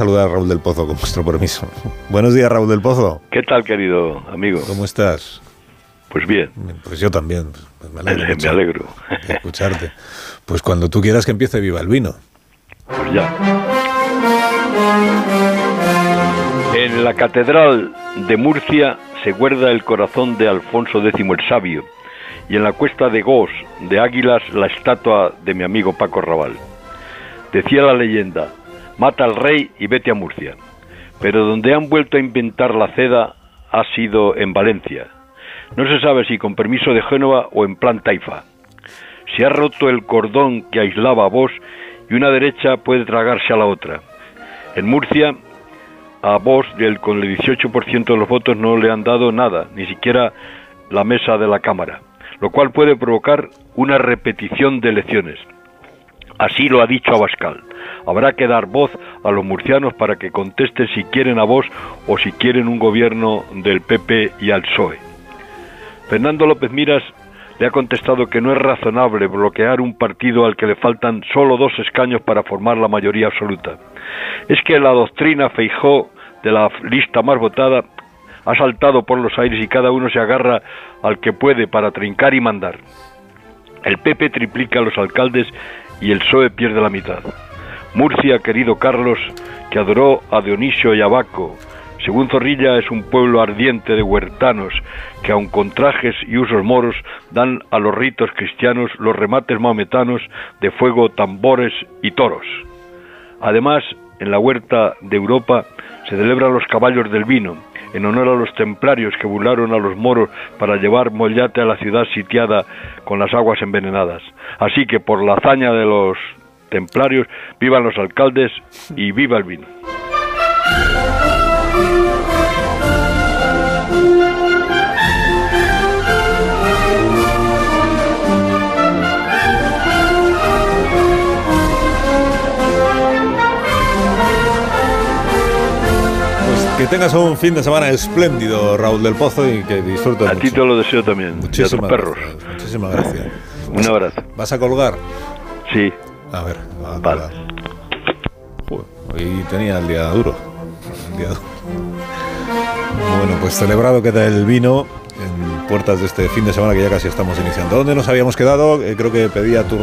saludar a Raúl del Pozo con vuestro permiso. Buenos días, Raúl del Pozo. ¿Qué tal, querido amigo? ¿Cómo estás? Pues bien. Pues yo también. Pues me alegro, me alegro. de escucharte. Pues cuando tú quieras que empiece Viva el Vino. Pues ya. En la Catedral de Murcia se guarda el corazón de Alfonso X el Sabio y en la cuesta de Gos de Águilas la estatua de mi amigo Paco Raval. Decía la leyenda, mata al rey y vete a Murcia. Pero donde han vuelto a inventar la seda ha sido en Valencia. No se sabe si con permiso de Génova o en plan taifa. Se ha roto el cordón que aislaba a vos y una derecha puede tragarse a la otra. En Murcia, a vos con el 18% de los votos no le han dado nada, ni siquiera la mesa de la Cámara, lo cual puede provocar una repetición de elecciones. Así lo ha dicho Abascal. Habrá que dar voz a los murcianos para que contesten si quieren a vos o si quieren un gobierno del PP y al PSOE. Fernando López Miras le ha contestado que no es razonable bloquear un partido al que le faltan solo dos escaños para formar la mayoría absoluta. Es que la doctrina Feijó de la lista más votada ha saltado por los aires y cada uno se agarra al que puede para trincar y mandar. El PP triplica a los alcaldes y el PSOE pierde la mitad. Murcia, querido Carlos, que adoró a Dionisio y Abaco, según Zorrilla es un pueblo ardiente de huertanos que aun con trajes y usos moros dan a los ritos cristianos los remates maometanos de fuego, tambores y toros. Además, en la huerta de Europa se celebran los caballos del vino, en honor a los templarios que burlaron a los moros para llevar mollate a la ciudad sitiada con las aguas envenenadas. Así que por la hazaña de los templarios, vivan los alcaldes y viva el vino. Que tengas un fin de semana espléndido, Raúl del Pozo, y que disfrutes. A ti te lo deseo también. Muchísimas perros. Gracias, muchísimas gracias. Un abrazo. ¿Vas a colgar? Sí. A ver, a vale. hoy tenía el día duro. El día duro. Bueno, pues celebrado queda el vino en puertas de este fin de semana que ya casi estamos iniciando. ¿Dónde nos habíamos quedado? Eh, creo que pedía tu